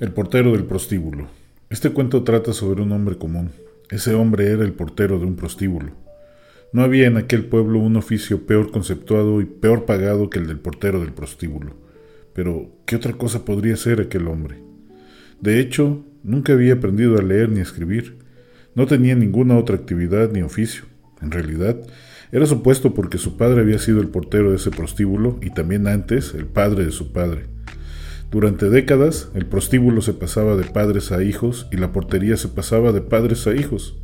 El portero del prostíbulo. Este cuento trata sobre un hombre común. Ese hombre era el portero de un prostíbulo. No había en aquel pueblo un oficio peor conceptuado y peor pagado que el del portero del prostíbulo. Pero, ¿qué otra cosa podría ser aquel hombre? De hecho, nunca había aprendido a leer ni a escribir. No tenía ninguna otra actividad ni oficio. En realidad, era supuesto porque su padre había sido el portero de ese prostíbulo y también antes el padre de su padre. Durante décadas, el prostíbulo se pasaba de padres a hijos y la portería se pasaba de padres a hijos.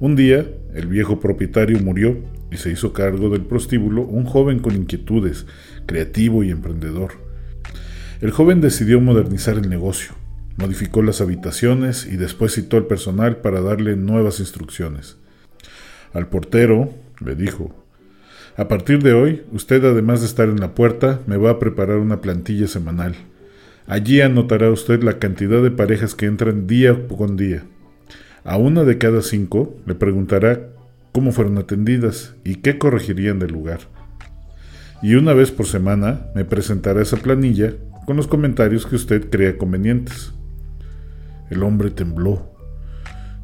Un día, el viejo propietario murió y se hizo cargo del prostíbulo un joven con inquietudes, creativo y emprendedor. El joven decidió modernizar el negocio, modificó las habitaciones y después citó al personal para darle nuevas instrucciones. Al portero le dijo, a partir de hoy, usted además de estar en la puerta, me va a preparar una plantilla semanal. Allí anotará usted la cantidad de parejas que entran día con día. A una de cada cinco le preguntará cómo fueron atendidas y qué corregirían del lugar. Y una vez por semana me presentará esa planilla con los comentarios que usted crea convenientes. El hombre tembló.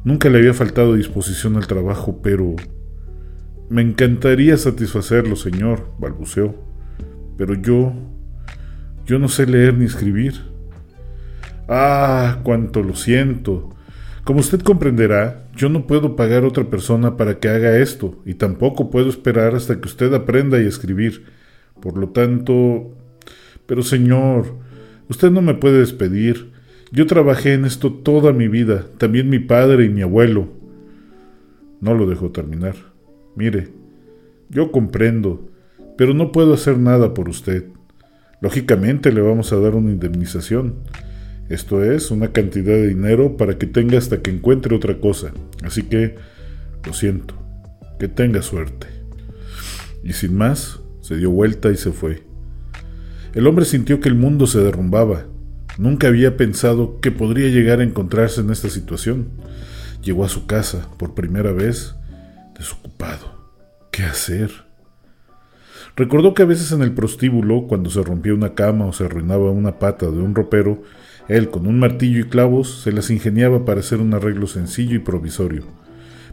Nunca le había faltado disposición al trabajo, pero... Me encantaría satisfacerlo, señor, balbuceó. Pero yo yo no sé leer ni escribir. Ah, cuánto lo siento. Como usted comprenderá, yo no puedo pagar a otra persona para que haga esto, y tampoco puedo esperar hasta que usted aprenda a escribir. Por lo tanto... Pero señor, usted no me puede despedir. Yo trabajé en esto toda mi vida, también mi padre y mi abuelo. No lo dejó terminar. Mire, yo comprendo, pero no puedo hacer nada por usted. Lógicamente le vamos a dar una indemnización. Esto es, una cantidad de dinero para que tenga hasta que encuentre otra cosa. Así que, lo siento, que tenga suerte. Y sin más, se dio vuelta y se fue. El hombre sintió que el mundo se derrumbaba. Nunca había pensado que podría llegar a encontrarse en esta situación. Llegó a su casa, por primera vez, desocupado. ¿Qué hacer? Recordó que a veces en el prostíbulo, cuando se rompía una cama o se arruinaba una pata de un ropero, él, con un martillo y clavos, se las ingeniaba para hacer un arreglo sencillo y provisorio.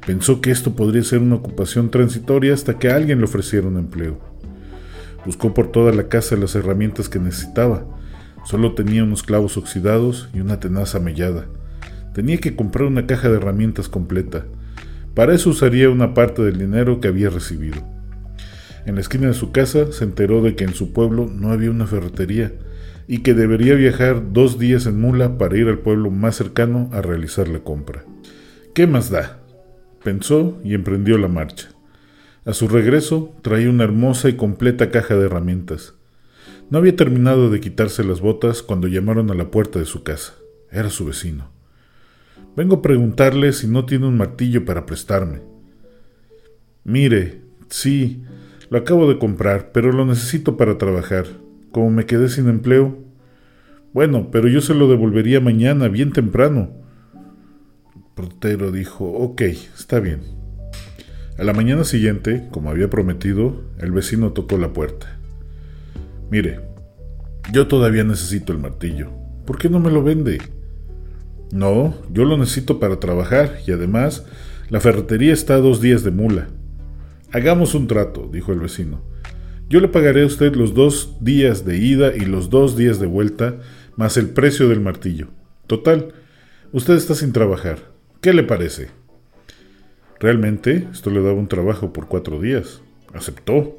Pensó que esto podría ser una ocupación transitoria hasta que alguien le ofreciera un empleo. Buscó por toda la casa las herramientas que necesitaba. Solo tenía unos clavos oxidados y una tenaza mellada. Tenía que comprar una caja de herramientas completa. Para eso usaría una parte del dinero que había recibido. En la esquina de su casa se enteró de que en su pueblo no había una ferretería y que debería viajar dos días en mula para ir al pueblo más cercano a realizar la compra. ¿Qué más da? Pensó y emprendió la marcha. A su regreso traía una hermosa y completa caja de herramientas. No había terminado de quitarse las botas cuando llamaron a la puerta de su casa. Era su vecino. Vengo a preguntarle si no tiene un martillo para prestarme. Mire, sí, lo acabo de comprar, pero lo necesito para trabajar. Como me quedé sin empleo. Bueno, pero yo se lo devolvería mañana, bien temprano. El portero dijo, ok, está bien. A la mañana siguiente, como había prometido, el vecino tocó la puerta. Mire, yo todavía necesito el martillo. ¿Por qué no me lo vende? No, yo lo necesito para trabajar y además la ferretería está a dos días de mula. Hagamos un trato, dijo el vecino. Yo le pagaré a usted los dos días de ida y los dos días de vuelta, más el precio del martillo. Total, usted está sin trabajar. ¿Qué le parece? Realmente, esto le daba un trabajo por cuatro días. Aceptó.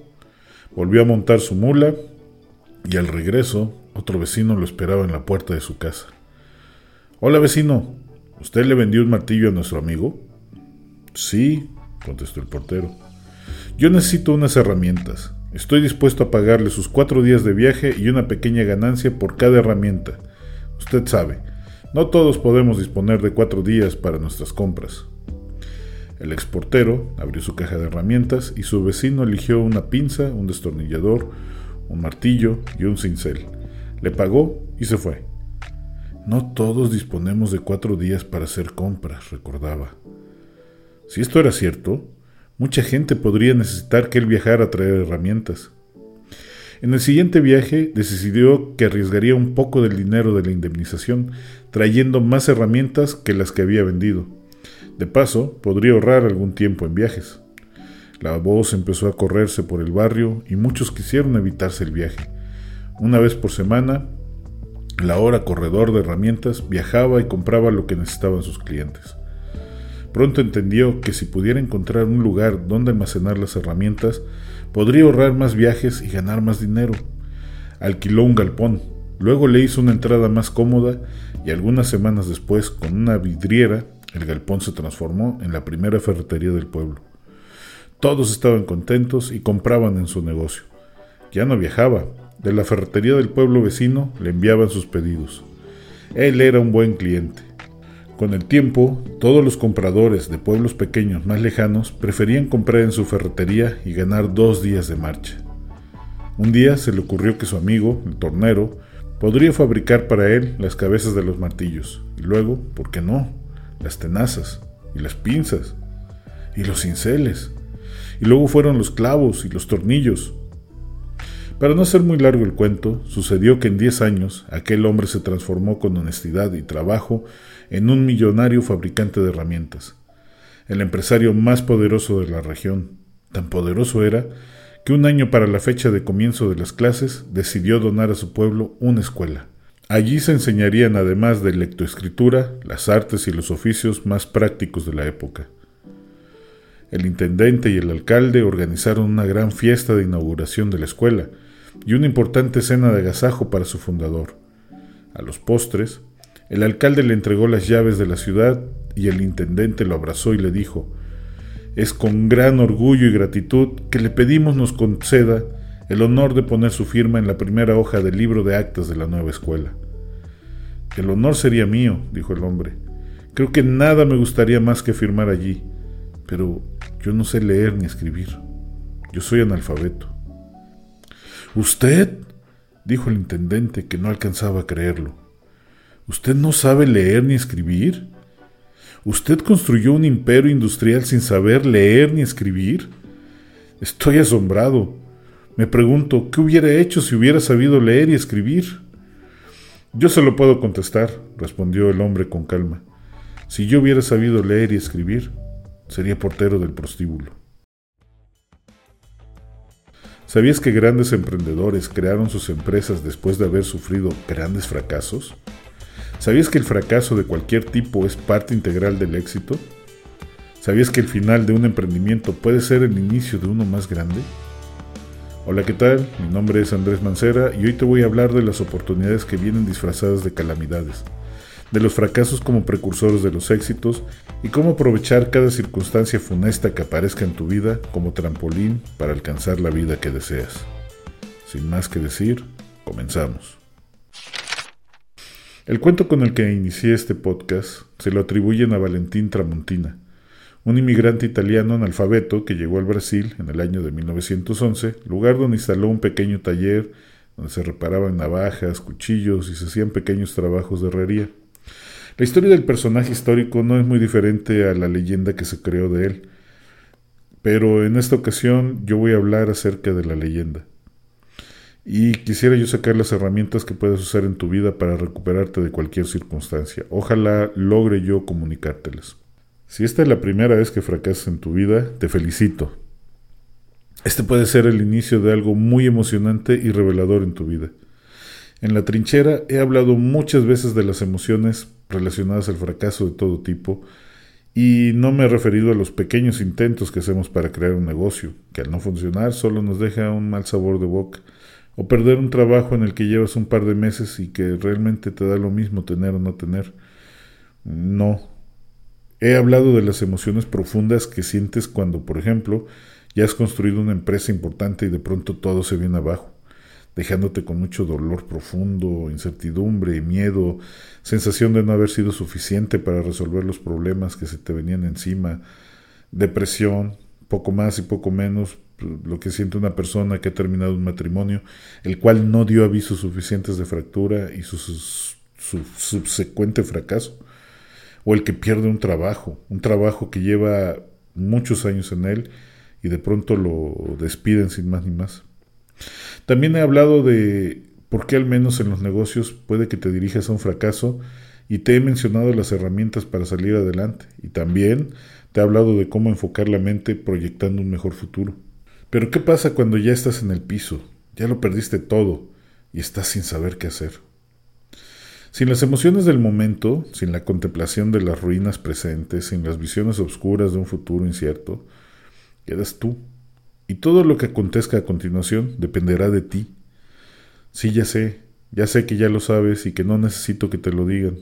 Volvió a montar su mula y al regreso, otro vecino lo esperaba en la puerta de su casa. Hola vecino, ¿usted le vendió un martillo a nuestro amigo? Sí, contestó el portero. Yo necesito unas herramientas. Estoy dispuesto a pagarle sus cuatro días de viaje y una pequeña ganancia por cada herramienta. Usted sabe, no todos podemos disponer de cuatro días para nuestras compras. El exportero abrió su caja de herramientas y su vecino eligió una pinza, un destornillador, un martillo y un cincel. Le pagó y se fue. No todos disponemos de cuatro días para hacer compras, recordaba. Si esto era cierto, Mucha gente podría necesitar que él viajara a traer herramientas. En el siguiente viaje decidió que arriesgaría un poco del dinero de la indemnización, trayendo más herramientas que las que había vendido. De paso, podría ahorrar algún tiempo en viajes. La voz empezó a correrse por el barrio y muchos quisieron evitarse el viaje. Una vez por semana, la hora corredor de herramientas viajaba y compraba lo que necesitaban sus clientes. Pronto entendió que si pudiera encontrar un lugar donde almacenar las herramientas, podría ahorrar más viajes y ganar más dinero. Alquiló un galpón, luego le hizo una entrada más cómoda y algunas semanas después, con una vidriera, el galpón se transformó en la primera ferretería del pueblo. Todos estaban contentos y compraban en su negocio. Ya no viajaba, de la ferretería del pueblo vecino le enviaban sus pedidos. Él era un buen cliente. Con el tiempo, todos los compradores de pueblos pequeños más lejanos preferían comprar en su ferretería y ganar dos días de marcha. Un día se le ocurrió que su amigo, el tornero, podría fabricar para él las cabezas de los martillos, y luego, ¿por qué no?, las tenazas, y las pinzas, y los cinceles, y luego fueron los clavos y los tornillos, para no ser muy largo el cuento, sucedió que en 10 años aquel hombre se transformó con honestidad y trabajo en un millonario fabricante de herramientas, el empresario más poderoso de la región. Tan poderoso era que un año para la fecha de comienzo de las clases decidió donar a su pueblo una escuela. Allí se enseñarían, además de lectoescritura, las artes y los oficios más prácticos de la época. El intendente y el alcalde organizaron una gran fiesta de inauguración de la escuela, y una importante cena de agasajo para su fundador. A los postres, el alcalde le entregó las llaves de la ciudad y el intendente lo abrazó y le dijo, es con gran orgullo y gratitud que le pedimos nos conceda el honor de poner su firma en la primera hoja del libro de actas de la nueva escuela. El honor sería mío, dijo el hombre. Creo que nada me gustaría más que firmar allí, pero yo no sé leer ni escribir. Yo soy analfabeto. ¿Usted? dijo el intendente, que no alcanzaba a creerlo. ¿Usted no sabe leer ni escribir? ¿Usted construyó un imperio industrial sin saber leer ni escribir? Estoy asombrado. Me pregunto, ¿qué hubiera hecho si hubiera sabido leer y escribir? Yo se lo puedo contestar, respondió el hombre con calma. Si yo hubiera sabido leer y escribir, sería portero del prostíbulo. ¿Sabías que grandes emprendedores crearon sus empresas después de haber sufrido grandes fracasos? ¿Sabías que el fracaso de cualquier tipo es parte integral del éxito? ¿Sabías que el final de un emprendimiento puede ser el inicio de uno más grande? Hola, ¿qué tal? Mi nombre es Andrés Mancera y hoy te voy a hablar de las oportunidades que vienen disfrazadas de calamidades de los fracasos como precursores de los éxitos y cómo aprovechar cada circunstancia funesta que aparezca en tu vida como trampolín para alcanzar la vida que deseas. Sin más que decir, comenzamos. El cuento con el que inicié este podcast se lo atribuyen a Valentín Tramontina, un inmigrante italiano analfabeto que llegó al Brasil en el año de 1911, lugar donde instaló un pequeño taller donde se reparaban navajas, cuchillos y se hacían pequeños trabajos de herrería. La historia del personaje histórico no es muy diferente a la leyenda que se creó de él, pero en esta ocasión yo voy a hablar acerca de la leyenda. Y quisiera yo sacar las herramientas que puedes usar en tu vida para recuperarte de cualquier circunstancia. Ojalá logre yo comunicártelas. Si esta es la primera vez que fracasas en tu vida, te felicito. Este puede ser el inicio de algo muy emocionante y revelador en tu vida. En la trinchera he hablado muchas veces de las emociones relacionadas al fracaso de todo tipo y no me he referido a los pequeños intentos que hacemos para crear un negocio, que al no funcionar solo nos deja un mal sabor de boca, o perder un trabajo en el que llevas un par de meses y que realmente te da lo mismo tener o no tener. No. He hablado de las emociones profundas que sientes cuando, por ejemplo, ya has construido una empresa importante y de pronto todo se viene abajo dejándote con mucho dolor profundo, incertidumbre, miedo, sensación de no haber sido suficiente para resolver los problemas que se te venían encima, depresión, poco más y poco menos, lo que siente una persona que ha terminado un matrimonio, el cual no dio avisos suficientes de fractura y su, su subsecuente fracaso, o el que pierde un trabajo, un trabajo que lleva muchos años en él y de pronto lo despiden sin más ni más. También he hablado de por qué al menos en los negocios puede que te dirijas a un fracaso y te he mencionado las herramientas para salir adelante y también te he hablado de cómo enfocar la mente proyectando un mejor futuro. Pero ¿qué pasa cuando ya estás en el piso? Ya lo perdiste todo y estás sin saber qué hacer. Sin las emociones del momento, sin la contemplación de las ruinas presentes, sin las visiones oscuras de un futuro incierto, quedas tú. Y todo lo que acontezca a continuación dependerá de ti. Sí, ya sé, ya sé que ya lo sabes y que no necesito que te lo digan.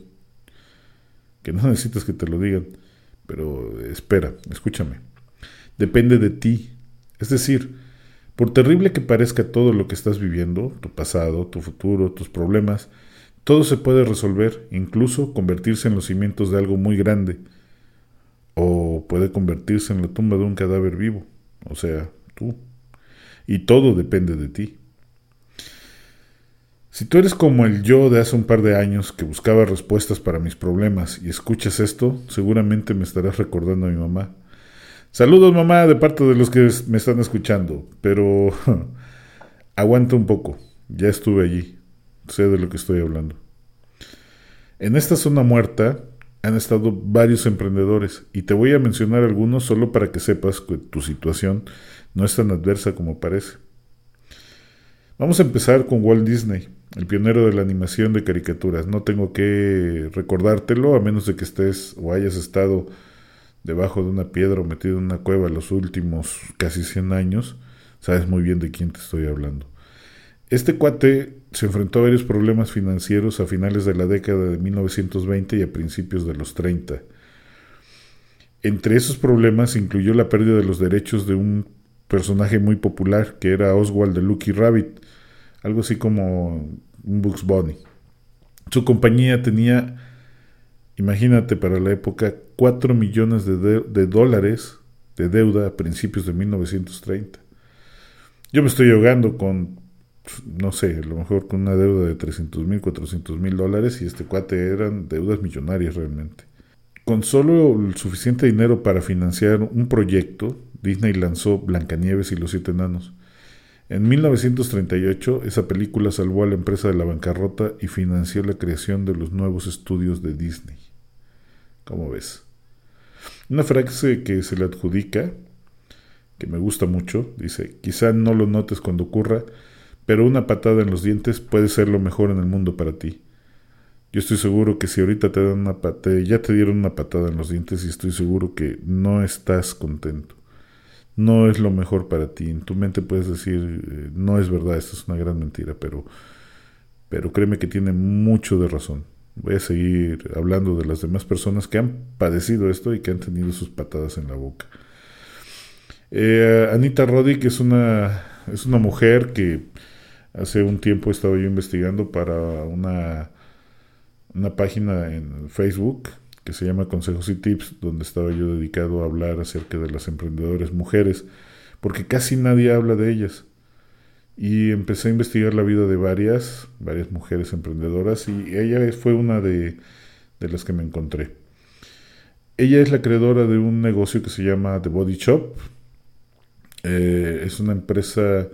Que no necesitas que te lo digan. Pero espera, escúchame. Depende de ti. Es decir, por terrible que parezca todo lo que estás viviendo, tu pasado, tu futuro, tus problemas, todo se puede resolver, incluso convertirse en los cimientos de algo muy grande, o puede convertirse en la tumba de un cadáver vivo, o sea, tú. Y todo depende de ti. Si tú eres como el yo de hace un par de años que buscaba respuestas para mis problemas y escuchas esto, seguramente me estarás recordando a mi mamá. Saludos mamá de parte de los que me están escuchando, pero aguanta un poco, ya estuve allí, sé de lo que estoy hablando. En esta zona muerta han estado varios emprendedores y te voy a mencionar algunos solo para que sepas que tu situación no es tan adversa como parece. Vamos a empezar con Walt Disney el pionero de la animación de caricaturas. No tengo que recordártelo a menos de que estés o hayas estado debajo de una piedra o metido en una cueva los últimos casi 100 años. Sabes muy bien de quién te estoy hablando. Este cuate se enfrentó a varios problemas financieros a finales de la década de 1920 y a principios de los 30. Entre esos problemas incluyó la pérdida de los derechos de un personaje muy popular que era Oswald de Lucky Rabbit, algo así como un Bugs Bunny. Su compañía tenía, imagínate para la época, 4 millones de, de dólares de deuda a principios de 1930. Yo me estoy ahogando con, no sé, a lo mejor con una deuda de 300 mil, 400 mil dólares y este cuate eran deudas millonarias realmente. Con solo el suficiente dinero para financiar un proyecto, Disney lanzó Blancanieves y los Siete Enanos. En 1938, esa película salvó a la empresa de la bancarrota y financió la creación de los nuevos estudios de Disney. ¿Cómo ves? Una frase que se le adjudica, que me gusta mucho, dice, quizá no lo notes cuando ocurra, pero una patada en los dientes puede ser lo mejor en el mundo para ti. Yo estoy seguro que si ahorita te dan una patada, ya te dieron una patada en los dientes y estoy seguro que no estás contento no es lo mejor para ti. En tu mente puedes decir, eh, no es verdad, esto es una gran mentira, pero, pero créeme que tiene mucho de razón. Voy a seguir hablando de las demás personas que han padecido esto y que han tenido sus patadas en la boca. Eh, Anita Roddick es una, es una mujer que hace un tiempo estaba yo investigando para una, una página en Facebook que se llama Consejos y Tips, donde estaba yo dedicado a hablar acerca de las emprendedoras mujeres, porque casi nadie habla de ellas. Y empecé a investigar la vida de varias, varias mujeres emprendedoras, y ella fue una de, de las que me encontré. Ella es la creadora de un negocio que se llama The Body Shop. Eh, es una empresa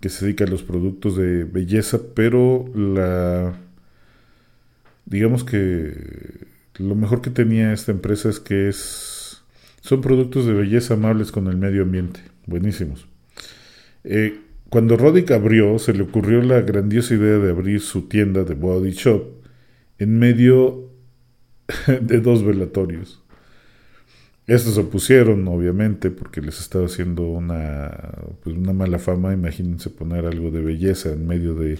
que se dedica a los productos de belleza, pero la digamos que lo mejor que tenía esta empresa es que es son productos de belleza amables con el medio ambiente, buenísimos. Eh, cuando Roddick abrió, se le ocurrió la grandiosa idea de abrir su tienda de body shop en medio de dos velatorios. Estos se opusieron, obviamente, porque les estaba haciendo una, pues una mala fama. Imagínense poner algo de belleza en medio de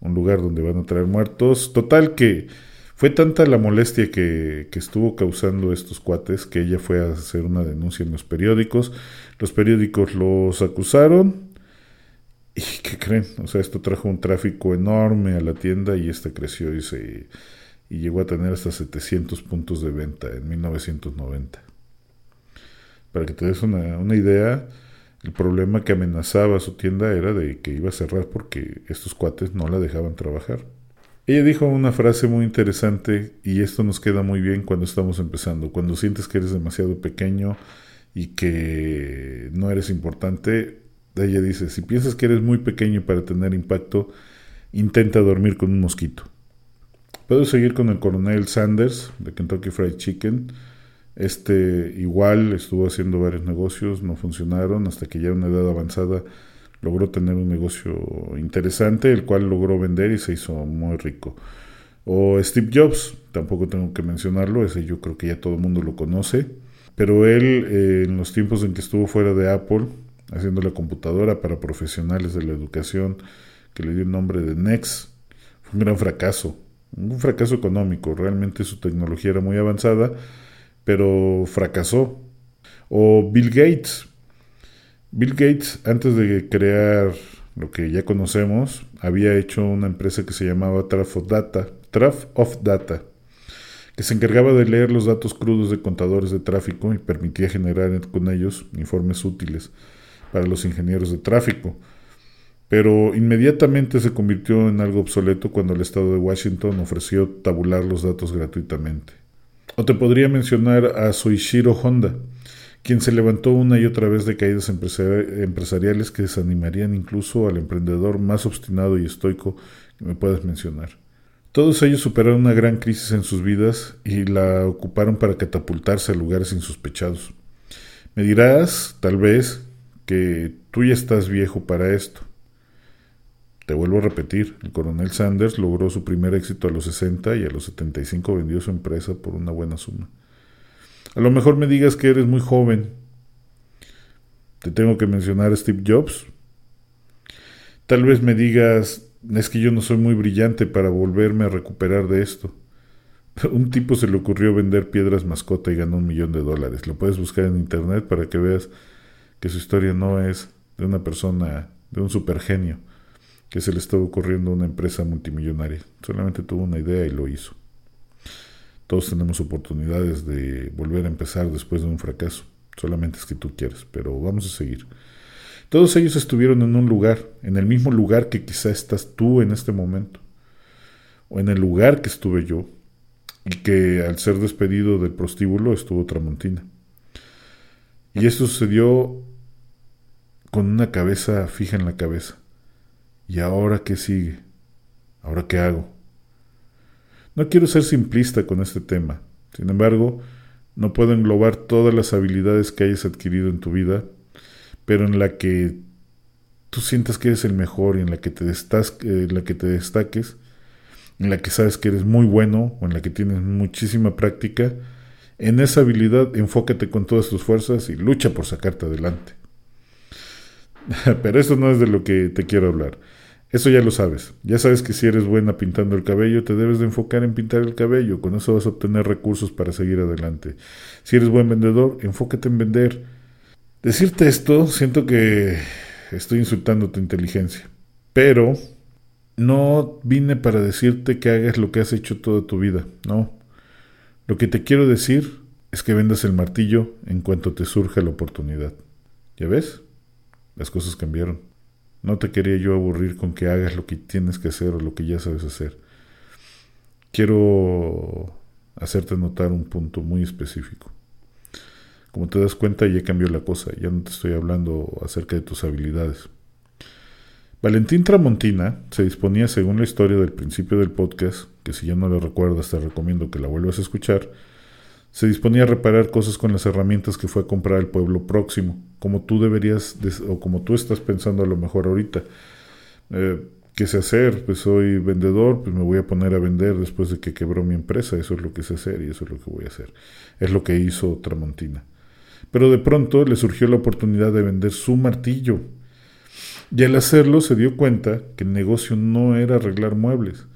un lugar donde van a traer muertos. Total que fue tanta la molestia que, estuvo causando estos cuates que ella fue a hacer una denuncia en los periódicos. Los periódicos los acusaron. ¿Y qué creen? O sea, esto trajo un tráfico enorme a la tienda y esta creció y, se, y llegó a tener hasta 700 puntos de venta en 1990. Para que te des una, una idea, el problema que amenazaba a su tienda era de que iba a cerrar porque estos cuates no la dejaban trabajar. Ella dijo una frase muy interesante y esto nos queda muy bien cuando estamos empezando. Cuando sientes que eres demasiado pequeño y que no eres importante, Ella dice, si piensas que eres muy pequeño para tener impacto, intenta dormir con un mosquito. Puedo seguir con el coronel Sanders de Kentucky Fried Chicken. Este igual estuvo haciendo varios negocios, no funcionaron hasta que ya a una edad avanzada logró tener un negocio interesante, el cual logró vender y se hizo muy rico. O Steve Jobs, tampoco tengo que mencionarlo, ese yo creo que ya todo el mundo lo conoce. Pero él, eh, en los tiempos en que estuvo fuera de Apple, haciendo la computadora para profesionales de la educación, que le dio el nombre de Next, fue un gran fracaso. Un fracaso económico. Realmente su tecnología era muy avanzada, pero fracasó. O Bill Gates. Bill Gates, antes de crear lo que ya conocemos, había hecho una empresa que se llamaba Traf Data, Traf of Data, que se encargaba de leer los datos crudos de contadores de tráfico y permitía generar con ellos informes útiles para los ingenieros de tráfico. Pero inmediatamente se convirtió en algo obsoleto cuando el estado de Washington ofreció tabular los datos gratuitamente. O te podría mencionar a Soichiro Honda, quien se levantó una y otra vez de caídas empresariales que desanimarían incluso al emprendedor más obstinado y estoico que me puedas mencionar. Todos ellos superaron una gran crisis en sus vidas y la ocuparon para catapultarse a lugares insospechados. Me dirás, tal vez, que tú ya estás viejo para esto. Te vuelvo a repetir, el coronel Sanders logró su primer éxito a los 60 y a los 75 vendió su empresa por una buena suma. A lo mejor me digas que eres muy joven. Te tengo que mencionar a Steve Jobs. Tal vez me digas, es que yo no soy muy brillante para volverme a recuperar de esto. Un tipo se le ocurrió vender piedras mascota y ganó un millón de dólares. Lo puedes buscar en internet para que veas que su historia no es de una persona, de un supergenio, que se le estaba ocurriendo una empresa multimillonaria. Solamente tuvo una idea y lo hizo. Todos tenemos oportunidades de volver a empezar después de un fracaso. Solamente es que tú quieres, pero vamos a seguir. Todos ellos estuvieron en un lugar, en el mismo lugar que quizá estás tú en este momento, o en el lugar que estuve yo, y que al ser despedido del prostíbulo estuvo Tramontina. Y esto sucedió con una cabeza fija en la cabeza. ¿Y ahora qué sigue? ¿Ahora qué hago? No quiero ser simplista con este tema. Sin embargo, no puedo englobar todas las habilidades que hayas adquirido en tu vida, pero en la que tú sientas que eres el mejor y en la que te, en la que te destaques, en la que sabes que eres muy bueno o en la que tienes muchísima práctica, en esa habilidad enfócate con todas tus fuerzas y lucha por sacarte adelante. Pero eso no es de lo que te quiero hablar. Eso ya lo sabes. Ya sabes que si eres buena pintando el cabello, te debes de enfocar en pintar el cabello. Con eso vas a obtener recursos para seguir adelante. Si eres buen vendedor, enfócate en vender. Decirte esto, siento que estoy insultando tu inteligencia. Pero no vine para decirte que hagas lo que has hecho toda tu vida. No. Lo que te quiero decir es que vendas el martillo en cuanto te surja la oportunidad. ¿Ya ves? Las cosas cambiaron. No te quería yo aburrir con que hagas lo que tienes que hacer o lo que ya sabes hacer. Quiero hacerte notar un punto muy específico. Como te das cuenta, ya cambió la cosa, ya no te estoy hablando acerca de tus habilidades. Valentín Tramontina se disponía, según la historia del principio del podcast, que si ya no lo recuerdas te recomiendo que la vuelvas a escuchar, se disponía a reparar cosas con las herramientas que fue a comprar el pueblo próximo, como tú deberías, o como tú estás pensando a lo mejor ahorita. Eh, ¿Qué sé hacer? Pues soy vendedor, pues me voy a poner a vender después de que quebró mi empresa, eso es lo que sé hacer y eso es lo que voy a hacer. Es lo que hizo Tramontina. Pero de pronto le surgió la oportunidad de vender su martillo. Y al hacerlo se dio cuenta que el negocio no era arreglar muebles,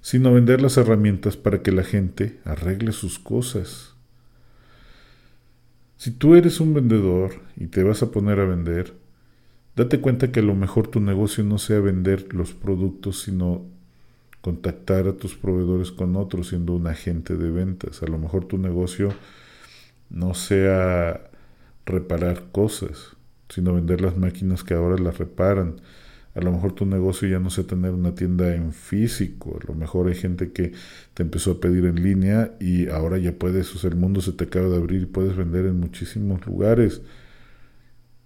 sino vender las herramientas para que la gente arregle sus cosas. Si tú eres un vendedor y te vas a poner a vender, date cuenta que a lo mejor tu negocio no sea vender los productos, sino contactar a tus proveedores con otros siendo un agente de ventas. A lo mejor tu negocio no sea reparar cosas, sino vender las máquinas que ahora las reparan, a lo mejor tu negocio ya no sé tener una tienda en físico, a lo mejor hay gente que te empezó a pedir en línea y ahora ya puedes, o sea, el mundo se te acaba de abrir y puedes vender en muchísimos lugares.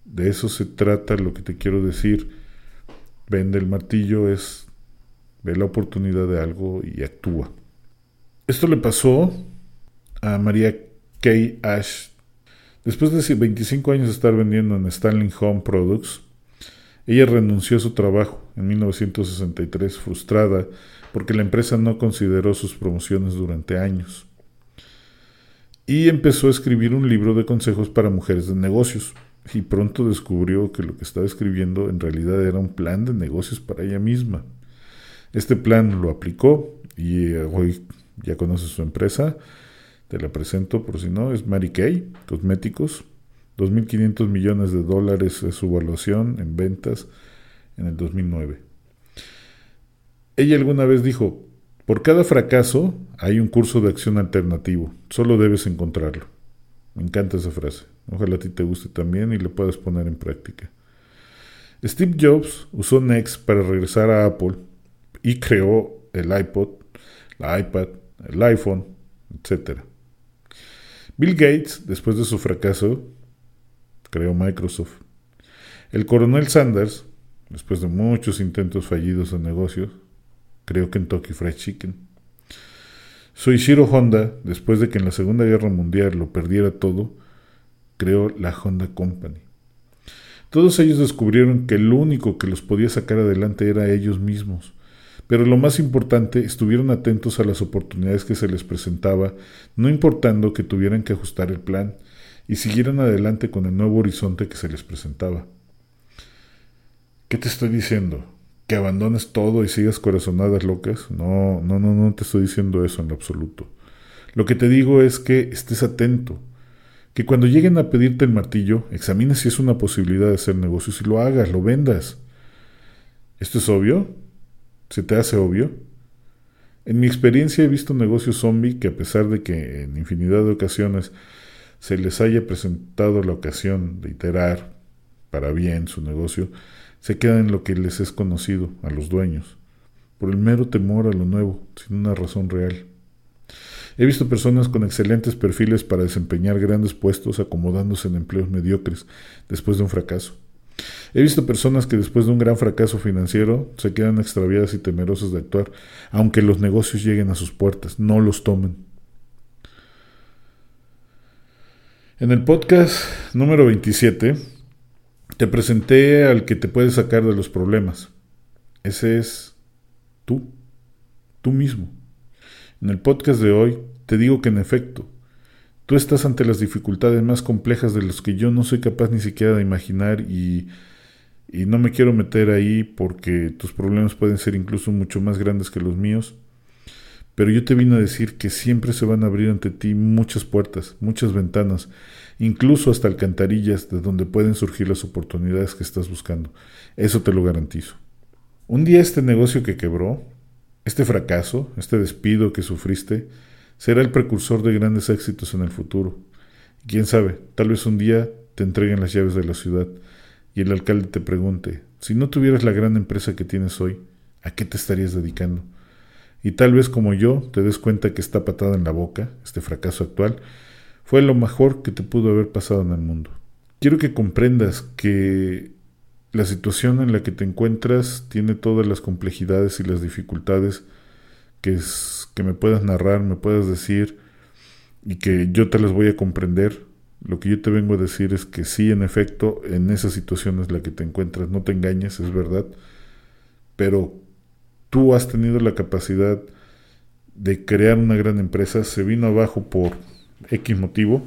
De eso se trata lo que te quiero decir. Vende el martillo es ve la oportunidad de algo y actúa. Esto le pasó a María Kay Ash. Después de 25 años de estar vendiendo en Stanley Home Products, ella renunció a su trabajo en 1963 frustrada porque la empresa no consideró sus promociones durante años. Y empezó a escribir un libro de consejos para mujeres de negocios. Y pronto descubrió que lo que estaba escribiendo en realidad era un plan de negocios para ella misma. Este plan lo aplicó y eh, hoy ya conoce su empresa. Te la presento por si no. Es Mary Kay Cosméticos. 2.500 millones de dólares es su evaluación en ventas en el 2009. Ella alguna vez dijo, por cada fracaso hay un curso de acción alternativo, solo debes encontrarlo. Me encanta esa frase, ojalá a ti te guste también y lo puedas poner en práctica. Steve Jobs usó Next para regresar a Apple y creó el iPod, la iPad, el iPhone, etc. Bill Gates, después de su fracaso, creó Microsoft. El coronel Sanders, después de muchos intentos fallidos en negocios, creó Kentucky Fried Chicken. Soichiro Honda, después de que en la Segunda Guerra Mundial lo perdiera todo, creó la Honda Company. Todos ellos descubrieron que lo único que los podía sacar adelante era ellos mismos. Pero lo más importante, estuvieron atentos a las oportunidades que se les presentaba, no importando que tuvieran que ajustar el plan, y siguieron adelante con el nuevo horizonte que se les presentaba. ¿Qué te estoy diciendo? que abandones todo y sigas corazonadas locas. No, no, no, no te estoy diciendo eso en lo absoluto. Lo que te digo es que estés atento, que cuando lleguen a pedirte el martillo, examines si es una posibilidad de hacer negocios y lo hagas, lo vendas. ¿Esto es obvio? ¿Se te hace obvio? En mi experiencia he visto negocios zombie que a pesar de que en infinidad de ocasiones se les haya presentado la ocasión de iterar para bien su negocio, se quedan en lo que les es conocido, a los dueños, por el mero temor a lo nuevo, sin una razón real. He visto personas con excelentes perfiles para desempeñar grandes puestos acomodándose en empleos mediocres después de un fracaso. He visto personas que después de un gran fracaso financiero se quedan extraviadas y temerosas de actuar, aunque los negocios lleguen a sus puertas, no los tomen. En el podcast número 27 te presenté al que te puede sacar de los problemas. Ese es tú, tú mismo. En el podcast de hoy te digo que en efecto, tú estás ante las dificultades más complejas de las que yo no soy capaz ni siquiera de imaginar y, y no me quiero meter ahí porque tus problemas pueden ser incluso mucho más grandes que los míos. Pero yo te vine a decir que siempre se van a abrir ante ti muchas puertas, muchas ventanas, incluso hasta alcantarillas de donde pueden surgir las oportunidades que estás buscando. Eso te lo garantizo. Un día este negocio que quebró, este fracaso, este despido que sufriste, será el precursor de grandes éxitos en el futuro. quién sabe, tal vez un día te entreguen las llaves de la ciudad y el alcalde te pregunte, si no tuvieras la gran empresa que tienes hoy, ¿a qué te estarías dedicando? Y tal vez como yo te des cuenta que está patada en la boca, este fracaso actual, fue lo mejor que te pudo haber pasado en el mundo. Quiero que comprendas que la situación en la que te encuentras tiene todas las complejidades y las dificultades que, que me puedas narrar, me puedas decir y que yo te las voy a comprender. Lo que yo te vengo a decir es que sí, en efecto, en esa situación es la que te encuentras, no te engañes, es verdad, pero tú has tenido la capacidad de crear una gran empresa, se vino abajo por X motivo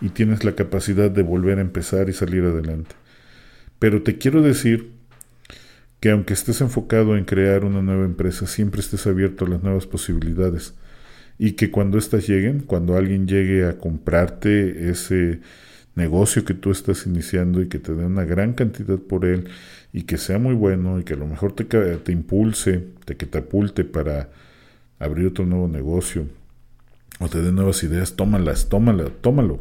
y tienes la capacidad de volver a empezar y salir adelante. Pero te quiero decir que aunque estés enfocado en crear una nueva empresa, siempre estés abierto a las nuevas posibilidades y que cuando éstas lleguen, cuando alguien llegue a comprarte ese negocio que tú estás iniciando y que te dé una gran cantidad por él y que sea muy bueno y que a lo mejor te, te impulse, te catapulte para abrir otro nuevo negocio o te dé nuevas ideas, tómalas, tómala, tómalo.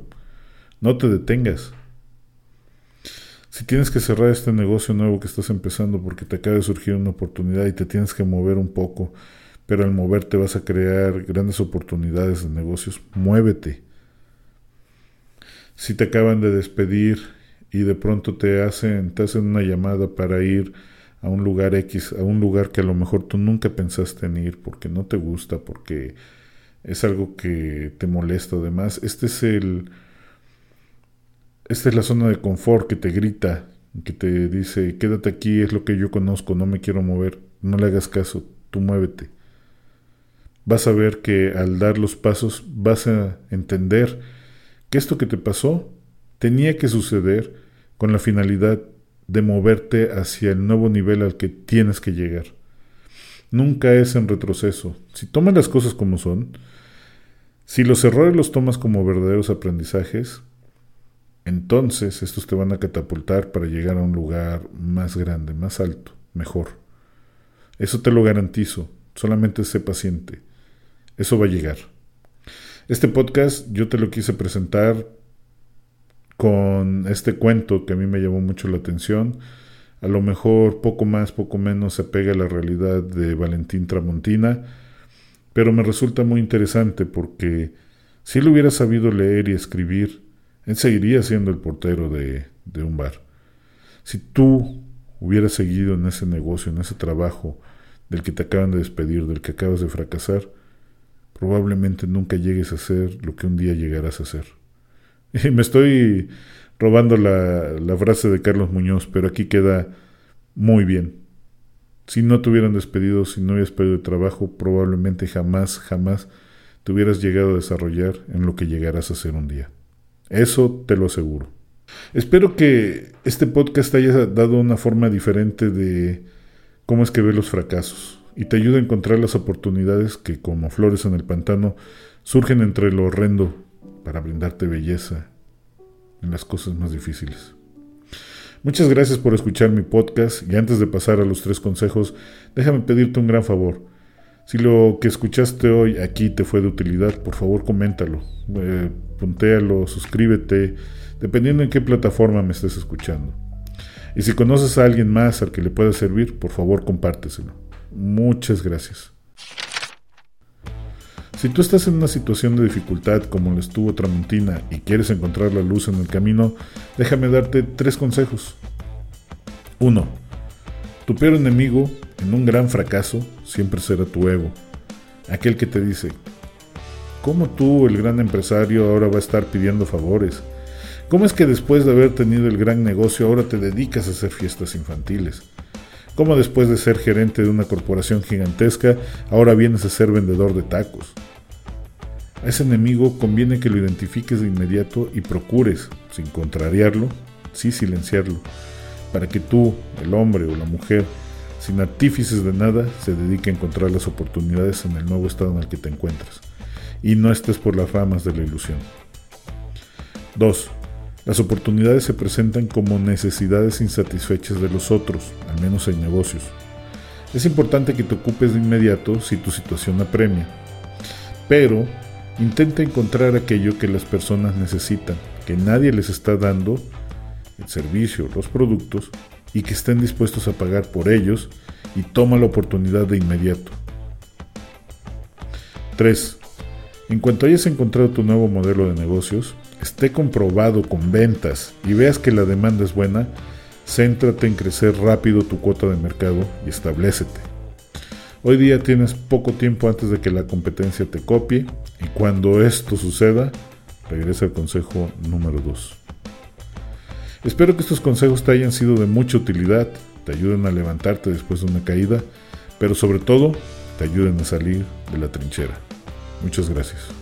No te detengas. Si tienes que cerrar este negocio nuevo que estás empezando porque te acaba de surgir una oportunidad y te tienes que mover un poco, pero al moverte vas a crear grandes oportunidades de negocios, muévete. Si te acaban de despedir y de pronto te hacen, te hacen una llamada para ir a un lugar X, a un lugar que a lo mejor tú nunca pensaste en ir porque no te gusta, porque es algo que te molesta además. Este es el esta es la zona de confort que te grita, que te dice, quédate aquí, es lo que yo conozco, no me quiero mover, no le hagas caso, tú muévete. Vas a ver que al dar los pasos vas a entender que esto que te pasó tenía que suceder con la finalidad de moverte hacia el nuevo nivel al que tienes que llegar. Nunca es en retroceso. Si tomas las cosas como son, si los errores los tomas como verdaderos aprendizajes, entonces estos te van a catapultar para llegar a un lugar más grande, más alto, mejor. Eso te lo garantizo, solamente sé paciente. Eso va a llegar. Este podcast yo te lo quise presentar con este cuento que a mí me llamó mucho la atención. A lo mejor poco más, poco menos se pega a la realidad de Valentín Tramontina, pero me resulta muy interesante porque si él hubiera sabido leer y escribir, él seguiría siendo el portero de, de un bar. Si tú hubieras seguido en ese negocio, en ese trabajo del que te acaban de despedir, del que acabas de fracasar, probablemente nunca llegues a ser lo que un día llegarás a ser. Me estoy robando la, frase de Carlos Muñoz, pero aquí queda muy bien. Si no te hubieran despedido, si no hubieras perdido de trabajo, probablemente jamás, jamás te hubieras llegado a desarrollar en lo que llegarás a ser un día. Eso te lo aseguro. Espero que este podcast haya dado una forma diferente de cómo es que ve los fracasos y te ayuda a encontrar las oportunidades que, como flores en el pantano, surgen entre lo horrendo para brindarte belleza en las cosas más difíciles. Muchas gracias por escuchar mi podcast y antes de pasar a los tres consejos, déjame pedirte un gran favor. Si lo que escuchaste hoy aquí te fue de utilidad, por favor coméntalo, eh, puntéalo, suscríbete, dependiendo en qué plataforma me estés escuchando. Y si conoces a alguien más al que le pueda servir, por favor compárteselo. Muchas gracias. Si tú estás en una situación de dificultad como lo estuvo Tramontina y quieres encontrar la luz en el camino, déjame darte tres consejos. 1. Tu peor enemigo en un gran fracaso siempre será tu ego. Aquel que te dice, ¿cómo tú, el gran empresario, ahora va a estar pidiendo favores? ¿Cómo es que después de haber tenido el gran negocio ahora te dedicas a hacer fiestas infantiles? ¿Cómo después de ser gerente de una corporación gigantesca, ahora vienes a ser vendedor de tacos? A ese enemigo conviene que lo identifiques de inmediato y procures, sin contrariarlo, sí silenciarlo, para que tú, el hombre o la mujer, sin artífices de nada, se dedique a encontrar las oportunidades en el nuevo estado en el que te encuentras, y no estés por las ramas de la ilusión. 2. Las oportunidades se presentan como necesidades insatisfechas de los otros, al menos en negocios. Es importante que te ocupes de inmediato si tu situación apremia, pero intenta encontrar aquello que las personas necesitan, que nadie les está dando, el servicio, los productos, y que estén dispuestos a pagar por ellos, y toma la oportunidad de inmediato. 3. En cuanto hayas encontrado tu nuevo modelo de negocios, esté comprobado con ventas y veas que la demanda es buena, céntrate en crecer rápido tu cuota de mercado y establecete. Hoy día tienes poco tiempo antes de que la competencia te copie y cuando esto suceda, regresa al consejo número 2. Espero que estos consejos te hayan sido de mucha utilidad, te ayuden a levantarte después de una caída, pero sobre todo te ayuden a salir de la trinchera. Muchas gracias.